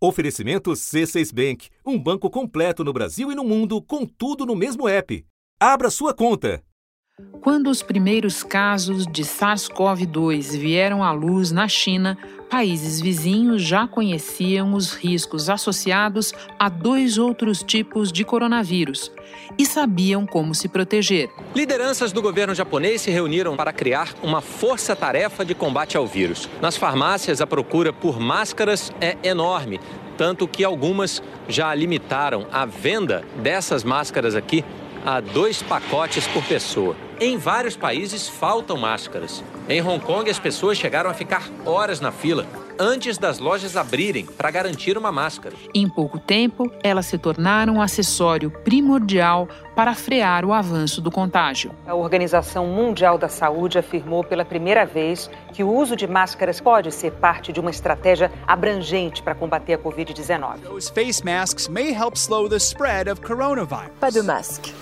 Oferecimento C6 Bank, um banco completo no Brasil e no mundo, com tudo no mesmo app. Abra sua conta. Quando os primeiros casos de SARS-CoV-2 vieram à luz na China, países vizinhos já conheciam os riscos associados a dois outros tipos de coronavírus e sabiam como se proteger. Lideranças do governo japonês se reuniram para criar uma força-tarefa de combate ao vírus. Nas farmácias, a procura por máscaras é enorme, tanto que algumas já limitaram a venda dessas máscaras aqui a dois pacotes por pessoa. Em vários países faltam máscaras. Em Hong Kong, as pessoas chegaram a ficar horas na fila antes das lojas abrirem para garantir uma máscara. Em pouco tempo, elas se tornaram um acessório primordial para frear o avanço do contágio. A Organização Mundial da Saúde afirmou pela primeira vez que o uso de máscaras pode ser parte de uma estratégia abrangente para combater a Covid-19. Those face masks may help slow the spread of coronavirus. Pas de masque.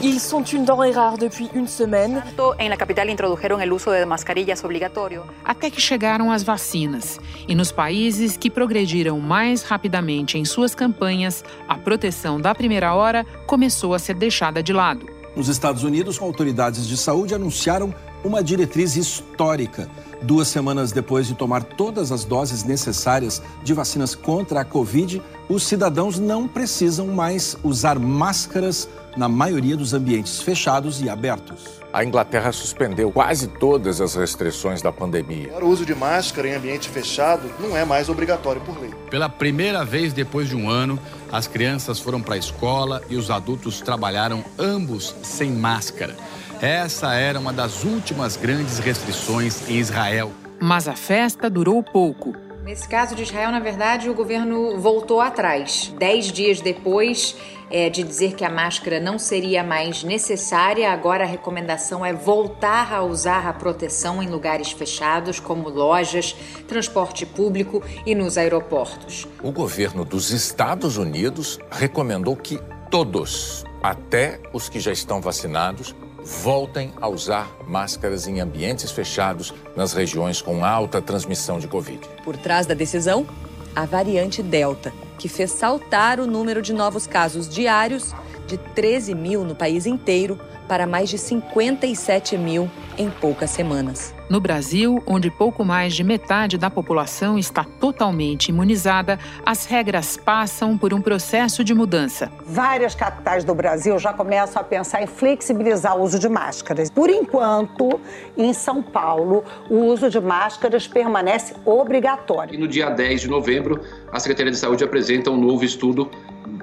Ils sont une denrée rare depuis une semaine. En la capital introdujeron el uso de mascarillas obligatorio. Até que chegaram as vacinas. E nos países que progrediram mais rapidamente em suas campanhas, a proteção da primeira hora começou a ser deixada de lado. Nos Estados Unidos, autoridades de saúde anunciaram uma diretriz histórica. Duas semanas depois de tomar todas as doses necessárias de vacinas contra a Covid, os cidadãos não precisam mais usar máscaras na maioria dos ambientes fechados e abertos. A Inglaterra suspendeu quase todas as restrições da pandemia. O uso de máscara em ambiente fechado não é mais obrigatório por lei. Pela primeira vez depois de um ano, as crianças foram para a escola e os adultos trabalharam ambos sem máscara. Essa era uma das últimas grandes restrições em Israel. Mas a festa durou pouco. Nesse caso de Israel, na verdade, o governo voltou atrás. Dez dias depois é, de dizer que a máscara não seria mais necessária, agora a recomendação é voltar a usar a proteção em lugares fechados, como lojas, transporte público e nos aeroportos. O governo dos Estados Unidos recomendou que todos, até os que já estão vacinados, voltem a usar máscaras em ambientes fechados nas regiões com alta transmissão de Covid. Por trás da decisão, a variante Delta, que fez saltar o número de novos casos diários de 13 mil no país inteiro para mais de 57 mil em poucas semanas. No Brasil, onde pouco mais de metade da população está totalmente imunizada, as regras passam por um processo de mudança. Várias capitais do Brasil já começam a pensar em flexibilizar o uso de máscaras. Por enquanto, em São Paulo, o uso de máscaras permanece obrigatório. E no dia 10 de novembro, a Secretaria de Saúde apresenta um novo estudo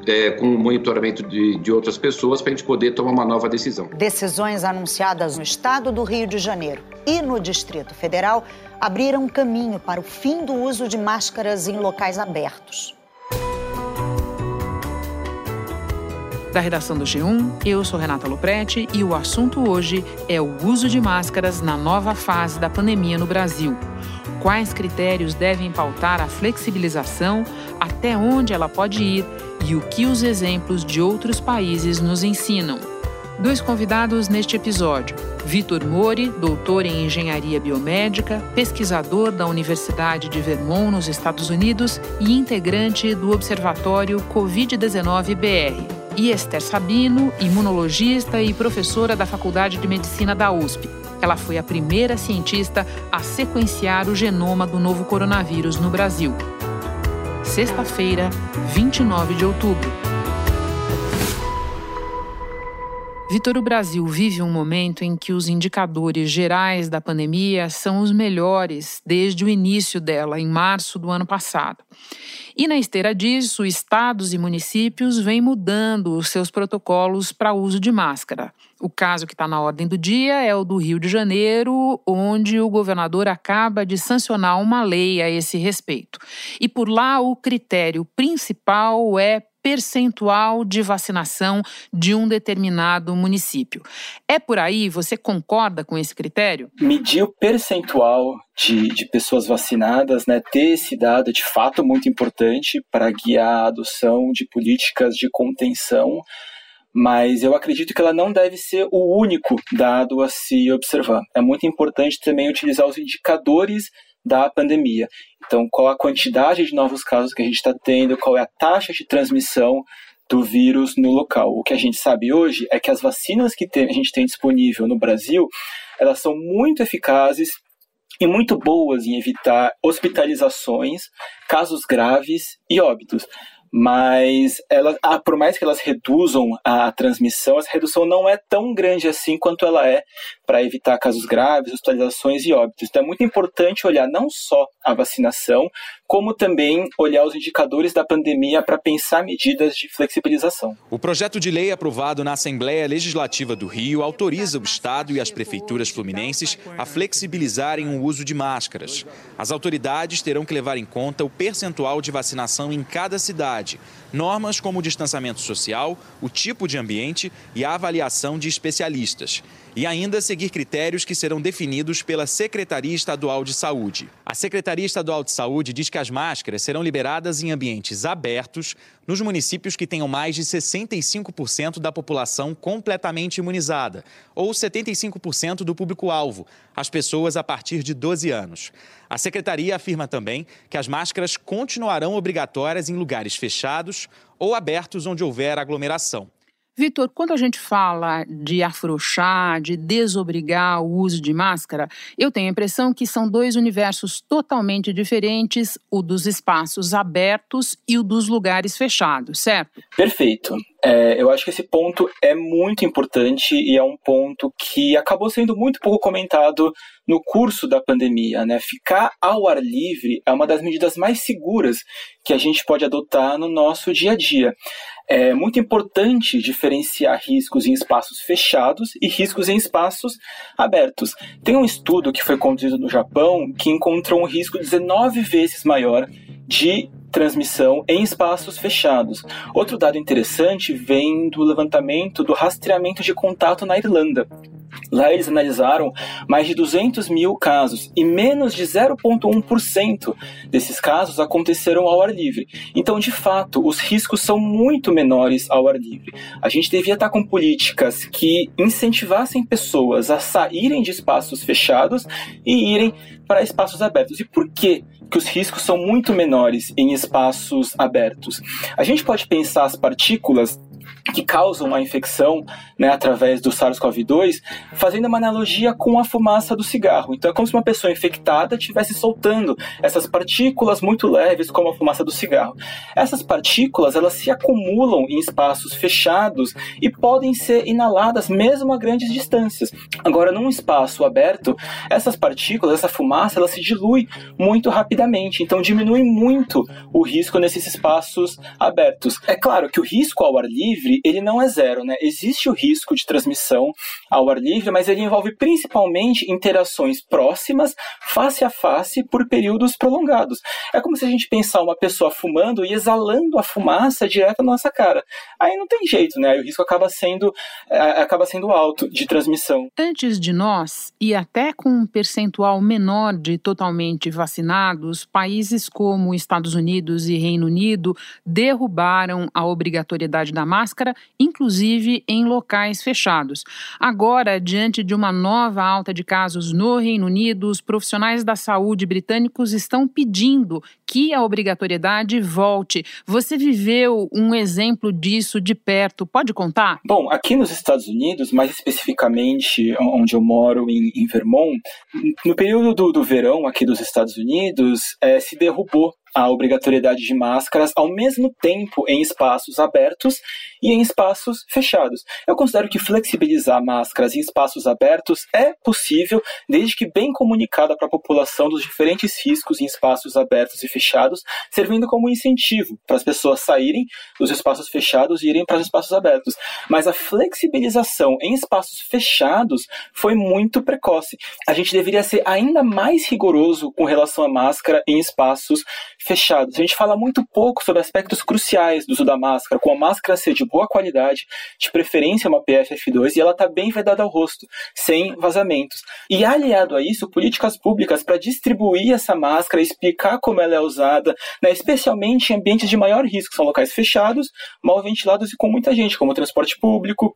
é, com monitoramento de, de outras pessoas para a gente poder tomar uma nova decisão. Decisões anunciadas no estado do Rio de Janeiro e no Distrito Federal abriram caminho para o fim do uso de máscaras em locais abertos. Da redação do G1, eu sou Renata Loprete e o assunto hoje é o uso de máscaras na nova fase da pandemia no Brasil. Quais critérios devem pautar a flexibilização, até onde ela pode ir e o que os exemplos de outros países nos ensinam. Dois convidados neste episódio: Vitor Mori, doutor em engenharia biomédica, pesquisador da Universidade de Vermont, nos Estados Unidos e integrante do Observatório Covid-19 BR. E Esther Sabino, imunologista e professora da Faculdade de Medicina da USP. Ela foi a primeira cientista a sequenciar o genoma do novo coronavírus no Brasil sexta-feira, 29 de outubro. Vitor, o Brasil vive um momento em que os indicadores gerais da pandemia são os melhores desde o início dela, em março do ano passado. E na esteira disso, estados e municípios vêm mudando os seus protocolos para uso de máscara. O caso que está na ordem do dia é o do Rio de Janeiro, onde o governador acaba de sancionar uma lei a esse respeito. E por lá, o critério principal é percentual de vacinação de um determinado município. É por aí? Você concorda com esse critério? Medir o percentual de, de pessoas vacinadas, né, ter esse dado é de fato muito importante para guiar a adoção de políticas de contenção mas eu acredito que ela não deve ser o único dado a se observar. É muito importante também utilizar os indicadores da pandemia. Então, qual a quantidade de novos casos que a gente está tendo, qual é a taxa de transmissão do vírus no local. O que a gente sabe hoje é que as vacinas que a gente tem disponível no Brasil, elas são muito eficazes e muito boas em evitar hospitalizações, casos graves e óbitos mas ela, ah, por mais que elas reduzam a transmissão, essa redução não é tão grande assim quanto ela é para evitar casos graves, hospitalizações e óbitos. Então é muito importante olhar não só a vacinação, como também olhar os indicadores da pandemia para pensar medidas de flexibilização. O projeto de lei aprovado na Assembleia Legislativa do Rio autoriza o Estado e as prefeituras fluminenses a flexibilizarem o uso de máscaras. As autoridades terão que levar em conta o percentual de vacinação em cada cidade normas como o distanciamento social, o tipo de ambiente e a avaliação de especialistas. E ainda seguir critérios que serão definidos pela Secretaria Estadual de Saúde. A Secretaria Estadual de Saúde diz que as máscaras serão liberadas em ambientes abertos nos municípios que tenham mais de 65% da população completamente imunizada, ou 75% do público-alvo, as pessoas a partir de 12 anos. A secretaria afirma também que as máscaras continuarão obrigatórias em lugares fechados ou abertos onde houver aglomeração. Vitor, quando a gente fala de afrouxar, de desobrigar o uso de máscara, eu tenho a impressão que são dois universos totalmente diferentes, o dos espaços abertos e o dos lugares fechados, certo? Perfeito. É, eu acho que esse ponto é muito importante e é um ponto que acabou sendo muito pouco comentado no curso da pandemia. Né? Ficar ao ar livre é uma das medidas mais seguras que a gente pode adotar no nosso dia a dia. É muito importante diferenciar riscos em espaços fechados e riscos em espaços abertos. Tem um estudo que foi conduzido no Japão que encontrou um risco 19 vezes maior de transmissão em espaços fechados. Outro dado interessante vem do levantamento do rastreamento de contato na Irlanda. Lá eles analisaram mais de 200 mil casos e menos de 0,1% desses casos aconteceram ao ar livre. Então, de fato, os riscos são muito menores ao ar livre. A gente devia estar com políticas que incentivassem pessoas a saírem de espaços fechados e irem para espaços abertos. E por que que os riscos são muito menores em espaços abertos? A gente pode pensar as partículas que causam a infecção né, através do SARS-CoV-2, fazendo uma analogia com a fumaça do cigarro. Então é como se uma pessoa infectada estivesse soltando essas partículas muito leves, como a fumaça do cigarro. Essas partículas elas se acumulam em espaços fechados e podem ser inaladas mesmo a grandes distâncias. Agora, num espaço aberto, essas partículas, essa fumaça, ela se dilui muito rapidamente, então diminui muito o risco nesses espaços abertos. É claro que o risco ao ar livre ele não é zero, né? Existe o risco de transmissão ao ar livre, mas ele envolve principalmente interações próximas, face a face, por períodos prolongados. É como se a gente pensar uma pessoa fumando e exalando a fumaça direto na nossa cara. Aí não tem jeito, né? Aí o risco acaba sendo, é, acaba sendo alto de transmissão. Antes de nós, e até com um percentual menor de totalmente vacinados, países como Estados Unidos e Reino Unido derrubaram a obrigatoriedade da máscara máscara, inclusive em locais fechados. Agora, diante de uma nova alta de casos no Reino Unido, os profissionais da saúde britânicos estão pedindo que a obrigatoriedade volte. Você viveu um exemplo disso de perto, pode contar? Bom, aqui nos Estados Unidos, mais especificamente onde eu moro, em, em Vermont, no período do, do verão aqui dos Estados Unidos, é, se derrubou a obrigatoriedade de máscaras ao mesmo tempo em espaços abertos e em espaços fechados. Eu considero que flexibilizar máscaras em espaços abertos é possível, desde que bem comunicada para a população dos diferentes riscos em espaços abertos e fechados, servindo como incentivo para as pessoas saírem dos espaços fechados e irem para os espaços abertos. Mas a flexibilização em espaços fechados foi muito precoce. A gente deveria ser ainda mais rigoroso com relação à máscara em espaços fechados. A gente fala muito pouco sobre aspectos cruciais do uso da máscara, com a máscara ser de boa qualidade, de preferência uma PFF2, e ela está bem vedada ao rosto, sem vazamentos. E aliado a isso, políticas públicas para distribuir essa máscara, explicar como ela é usada, né, especialmente em ambientes de maior risco, são locais fechados, mal ventilados e com muita gente, como transporte público,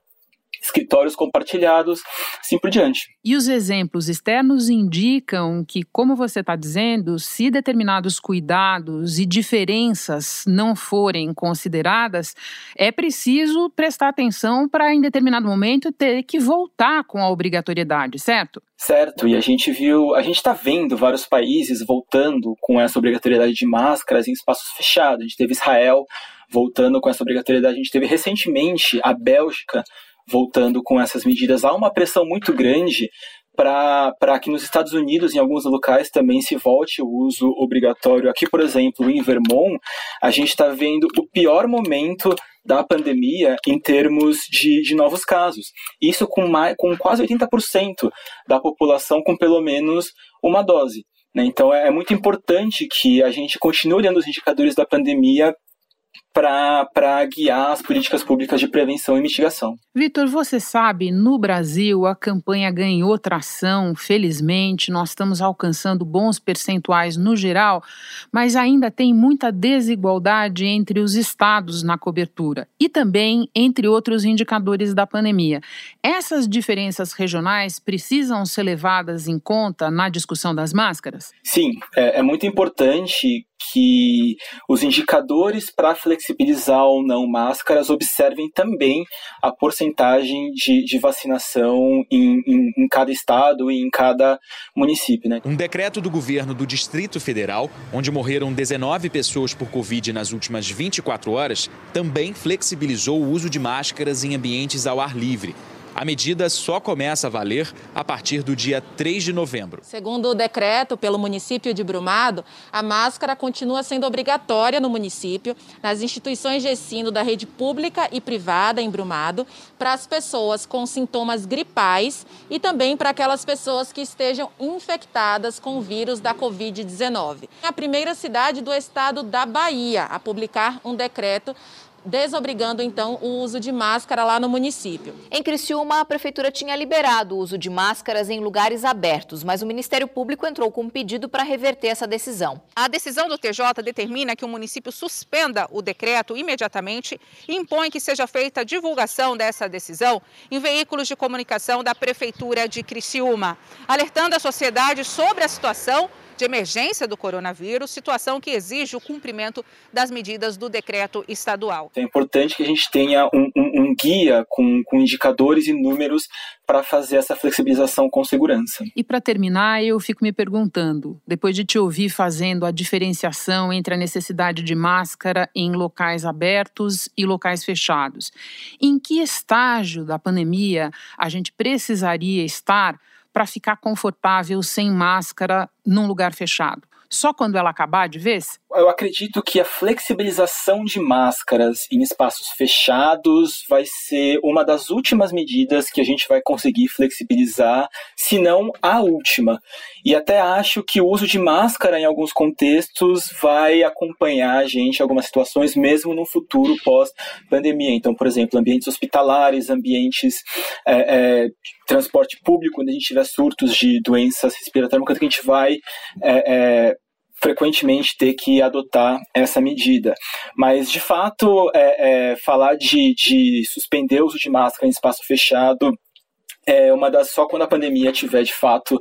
escritórios compartilhados, assim por diante. E os exemplos externos indicam que, como você está dizendo, se determinados cuidados e diferenças não forem consideradas, é preciso prestar atenção para, em determinado momento, ter que voltar com a obrigatoriedade, certo? Certo, e a gente viu, a gente está vendo vários países voltando com essa obrigatoriedade de máscaras em espaços fechados. A gente teve Israel voltando com essa obrigatoriedade, a gente teve recentemente a Bélgica voltando com essas medidas. Há uma pressão muito grande para que nos Estados Unidos, em alguns locais, também se volte o uso obrigatório. Aqui, por exemplo, em Vermont, a gente está vendo o pior momento da pandemia em termos de, de novos casos. Isso com, mais, com quase 80% da população com pelo menos uma dose. Né? Então é, é muito importante que a gente continue olhando os indicadores da pandemia para guiar as políticas públicas de prevenção e mitigação. Vitor, você sabe, no Brasil a campanha ganhou tração, felizmente, nós estamos alcançando bons percentuais no geral, mas ainda tem muita desigualdade entre os estados na cobertura e também entre outros indicadores da pandemia. Essas diferenças regionais precisam ser levadas em conta na discussão das máscaras? Sim, é, é muito importante que os indicadores para flexibilizar ou não máscaras observem também a porcentagem de, de vacinação em, em, em, cada estado e em cada município. Né? Um decreto do governo do Distrito Federal, onde morreram 19 pessoas por Covid nas últimas 24 horas, também flexibilizou o uso de máscaras em ambientes ao ar livre. A medida só começa a valer a partir do dia 3 de novembro. Segundo o decreto pelo município de Brumado, a máscara continua sendo obrigatória no município, nas instituições de ensino da rede pública e privada em Brumado, para as pessoas com sintomas gripais e também para aquelas pessoas que estejam infectadas com o vírus da Covid-19. É a primeira cidade do estado da Bahia a publicar um decreto desobrigando então o uso de máscara lá no município. Em Criciúma, a prefeitura tinha liberado o uso de máscaras em lugares abertos, mas o Ministério Público entrou com um pedido para reverter essa decisão. A decisão do TJ determina que o município suspenda o decreto imediatamente e impõe que seja feita a divulgação dessa decisão em veículos de comunicação da prefeitura de Criciúma, alertando a sociedade sobre a situação de emergência do coronavírus, situação que exige o cumprimento das medidas do decreto estadual. É importante que a gente tenha um, um, um guia com, com indicadores e números para fazer essa flexibilização com segurança. E para terminar, eu fico me perguntando, depois de te ouvir fazendo a diferenciação entre a necessidade de máscara em locais abertos e locais fechados, em que estágio da pandemia a gente precisaria estar para ficar confortável sem máscara num lugar fechado? Só quando ela acabar de vez? Eu acredito que a flexibilização de máscaras em espaços fechados vai ser uma das últimas medidas que a gente vai conseguir flexibilizar, se não a última. E até acho que o uso de máscara em alguns contextos vai acompanhar a gente em algumas situações, mesmo no futuro pós-pandemia. Então, por exemplo, ambientes hospitalares, ambientes é, é, transporte público, quando a gente tiver surtos de doenças respiratórias, que a gente vai é, é frequentemente ter que adotar essa medida. Mas, de fato, é, é, falar de, de suspender o uso de máscara em espaço fechado é uma das só quando a pandemia tiver de fato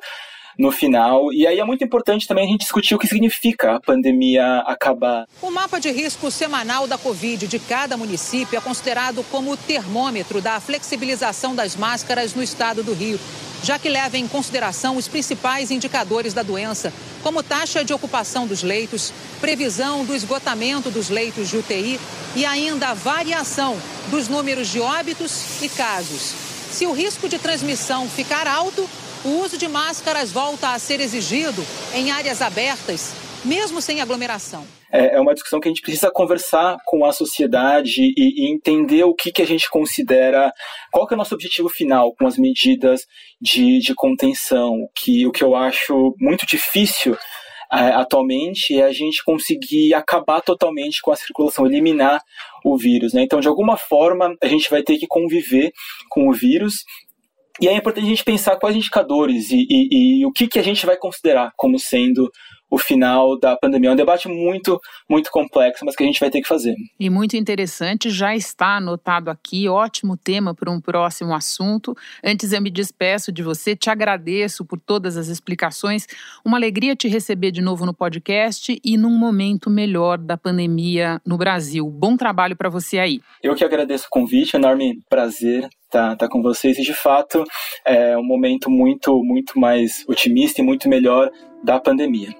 no final. E aí é muito importante também a gente discutir o que significa a pandemia acabar. O mapa de risco semanal da Covid de cada município é considerado como o termômetro da flexibilização das máscaras no estado do Rio já que leva em consideração os principais indicadores da doença, como taxa de ocupação dos leitos, previsão do esgotamento dos leitos de UTI e ainda a variação dos números de óbitos e casos. Se o risco de transmissão ficar alto, o uso de máscaras volta a ser exigido em áreas abertas, mesmo sem aglomeração é, é uma discussão que a gente precisa conversar com a sociedade e, e, entender o que, que a gente considera, qual que é o nosso objetivo final com as medidas de, de contenção, que o que eu acho muito difícil é, atualmente é a gente conseguir acabar totalmente com a circulação, eliminar o vírus. Né? Então, de alguma forma, a gente vai ter que conviver com o vírus e é importante a gente pensar quais indicadores e, e, e o que, que a gente vai considerar como sendo o final da pandemia. É um debate muito, muito complexo, mas que a gente vai ter que fazer. E muito interessante, já está anotado aqui, ótimo tema para um próximo assunto. Antes eu me despeço de você, te agradeço por todas as explicações. Uma alegria te receber de novo no podcast e num momento melhor da pandemia no Brasil. Bom trabalho para você aí. Eu que agradeço o convite, enorme prazer tá, tá com vocês e de fato é um momento muito, muito mais otimista e muito melhor da pandemia.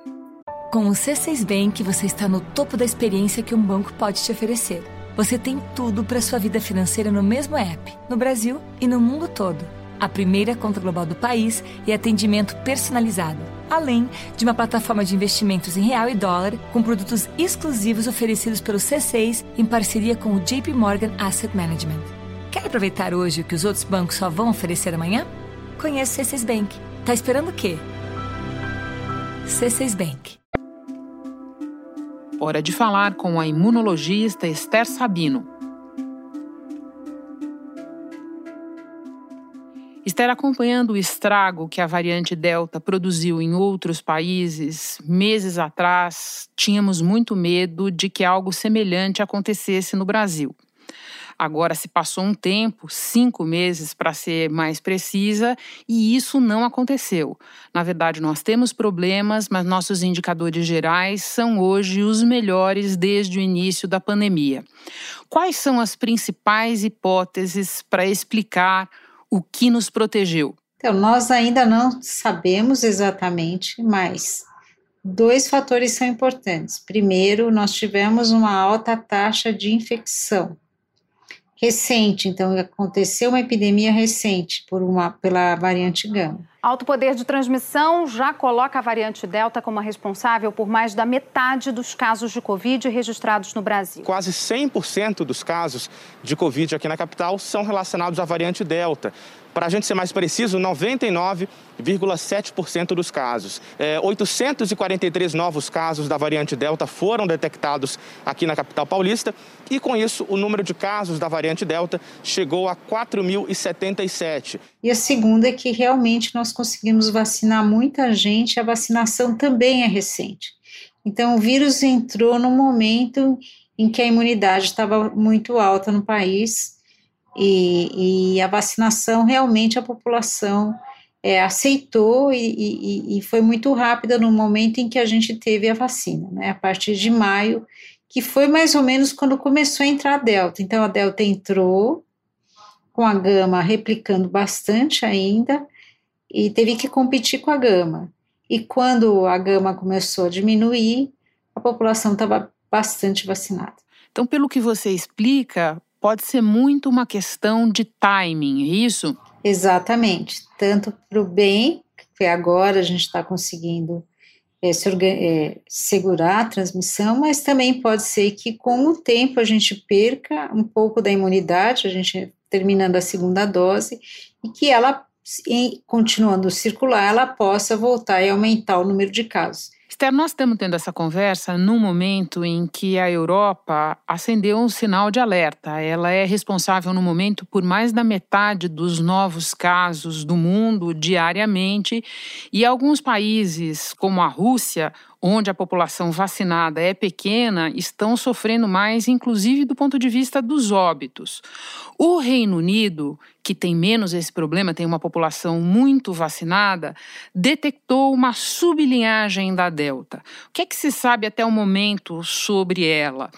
Com o C6 Bank, você está no topo da experiência que um banco pode te oferecer. Você tem tudo para sua vida financeira no mesmo app, no Brasil e no mundo todo. A primeira conta global do país e atendimento personalizado, além de uma plataforma de investimentos em real e dólar com produtos exclusivos oferecidos pelo C6 em parceria com o JP Morgan Asset Management. Aproveitar hoje o que os outros bancos só vão oferecer amanhã? Conheça o C6 Bank. Tá esperando o quê? C6 Bank. Hora de falar com a imunologista Esther Sabino. Esther, acompanhando o estrago que a variante Delta produziu em outros países, meses atrás, tínhamos muito medo de que algo semelhante acontecesse no Brasil. Agora se passou um tempo, cinco meses para ser mais precisa, e isso não aconteceu. Na verdade, nós temos problemas, mas nossos indicadores gerais são hoje os melhores desde o início da pandemia. Quais são as principais hipóteses para explicar o que nos protegeu? Então, nós ainda não sabemos exatamente, mas dois fatores são importantes. Primeiro, nós tivemos uma alta taxa de infecção recente, então aconteceu uma epidemia recente por uma, pela variante gama. Alto poder de transmissão já coloca a variante Delta como responsável por mais da metade dos casos de Covid registrados no Brasil. Quase 100% dos casos de Covid aqui na capital são relacionados à variante Delta. Para a gente ser mais preciso, 99,7% dos casos. É, 843 novos casos da variante Delta foram detectados aqui na capital paulista e, com isso, o número de casos da variante Delta chegou a 4.077. E a segunda é que realmente nós conseguimos vacinar muita gente, a vacinação também é recente. Então, o vírus entrou no momento em que a imunidade estava muito alta no país e, e a vacinação realmente a população é, aceitou e, e, e, foi muito rápida no momento em que a gente teve a vacina, né? A partir de maio, que foi mais ou menos quando começou a entrar a Delta. Então a Delta entrou com a Gama replicando bastante ainda e teve que competir com a Gama. E quando a Gama começou a diminuir, a população estava bastante vacinada. Então, pelo que você explica, pode ser muito uma questão de timing, é isso? Exatamente. Tanto para o bem, que agora a gente está conseguindo é, se é, segurar a transmissão, mas também pode ser que com o tempo a gente perca um pouco da imunidade, a gente terminando a segunda dose, e que ela, continuando circular, ela possa voltar e aumentar o número de casos. Esther, nós estamos tendo essa conversa num momento em que a Europa acendeu um sinal de alerta. Ela é responsável no momento por mais da metade dos novos casos do mundo diariamente, e alguns países, como a Rússia, onde a população vacinada é pequena, estão sofrendo mais, inclusive do ponto de vista dos óbitos. O Reino Unido, que tem menos esse problema, tem uma população muito vacinada, detectou uma sublinhagem da Delta. O que é que se sabe até o momento sobre ela?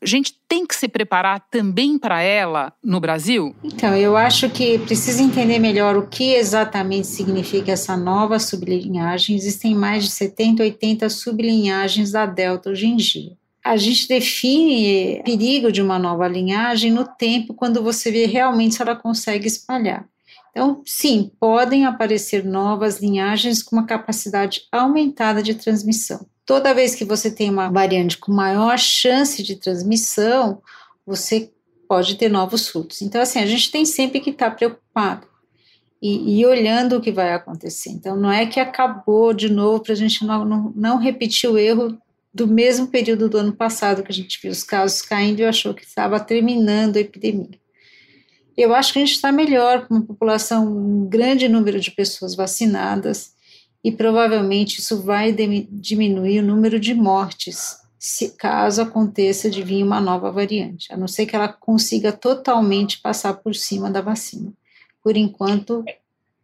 A gente tem que se preparar também para ela no Brasil? Então, eu acho que precisa entender melhor o que exatamente significa essa nova sublinhagem. Existem mais de 70, 80 sublinhagens da Delta hoje em dia. A gente define perigo de uma nova linhagem no tempo quando você vê realmente se ela consegue espalhar. Então, sim, podem aparecer novas linhagens com uma capacidade aumentada de transmissão toda vez que você tem uma variante com maior chance de transmissão, você pode ter novos surtos. Então, assim, a gente tem sempre que estar preocupado e, e olhando o que vai acontecer. Então, não é que acabou de novo para a gente não, não, não repetir o erro do mesmo período do ano passado, que a gente viu os casos caindo e achou que estava terminando a epidemia. Eu acho que a gente está melhor com uma população, um grande número de pessoas vacinadas, e provavelmente isso vai diminuir o número de mortes se caso aconteça de vir uma nova variante, a não ser que ela consiga totalmente passar por cima da vacina. Por enquanto,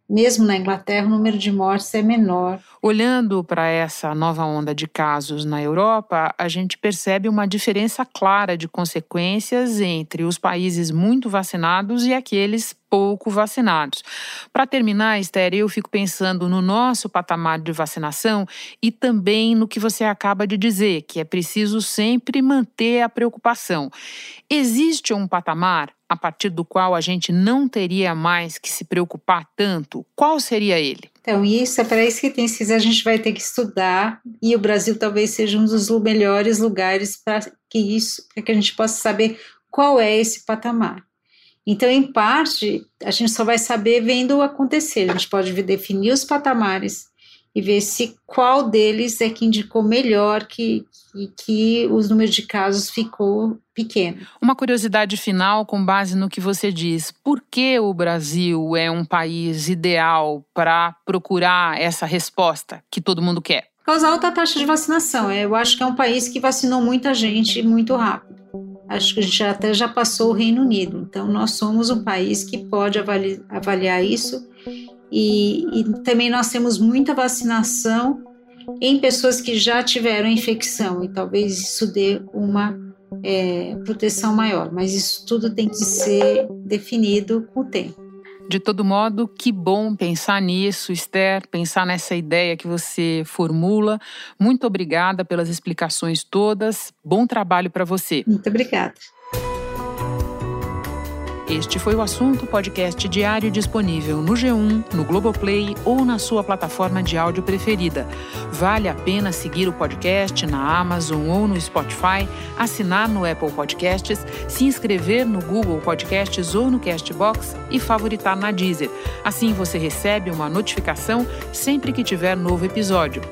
mesmo na Inglaterra, o número de mortes é menor. Olhando para essa nova onda de casos na Europa, a gente percebe uma diferença clara de consequências entre os países muito vacinados e aqueles pouco vacinados. Para terminar, Esther, eu fico pensando no nosso patamar de vacinação e também no que você acaba de dizer, que é preciso sempre manter a preocupação. Existe um patamar a partir do qual a gente não teria mais que se preocupar tanto? Qual seria ele? Então, isso é para isso que tem que a gente vai ter que estudar e o Brasil talvez seja um dos melhores lugares para que isso, para que a gente possa saber qual é esse patamar. Então, em parte, a gente só vai saber vendo acontecer. A gente pode definir os patamares e ver se qual deles é que indicou melhor que, que, que os números de casos ficou pequeno. Uma curiosidade final com base no que você diz. Por que o Brasil é um país ideal para procurar essa resposta que todo mundo quer? Causa alta taxa de vacinação. Eu acho que é um país que vacinou muita gente muito rápido. Acho que gente até já passou o Reino Unido. Então, nós somos um país que pode avaliar, avaliar isso e, e também nós temos muita vacinação em pessoas que já tiveram infecção e talvez isso dê uma é, proteção maior, mas isso tudo tem que ser definido com o tempo. De todo modo, que bom pensar nisso, Esther, pensar nessa ideia que você formula. Muito obrigada pelas explicações todas. Bom trabalho para você. Muito obrigada. Este foi o assunto podcast diário disponível no G1, no Globoplay ou na sua plataforma de áudio preferida. Vale a pena seguir o podcast na Amazon ou no Spotify, assinar no Apple Podcasts, se inscrever no Google Podcasts ou no Castbox e favoritar na Deezer. Assim você recebe uma notificação sempre que tiver novo episódio.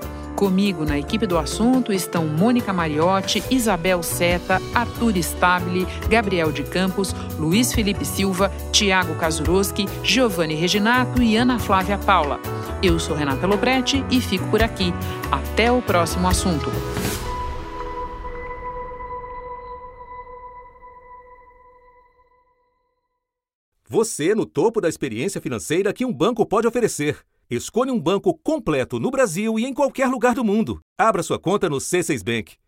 Comigo na equipe do assunto estão Mônica Mariotti, Isabel Seta, Arthur Stabile, Gabriel de Campos, Luiz Felipe Silva, Tiago Kazuroski, Giovanni Reginato e Ana Flávia Paula. Eu sou Renata Loprete e fico por aqui. Até o próximo assunto. Você no topo da experiência financeira que um banco pode oferecer. Escolha um banco completo no Brasil e em qualquer lugar do mundo. Abra sua conta no C6 Bank.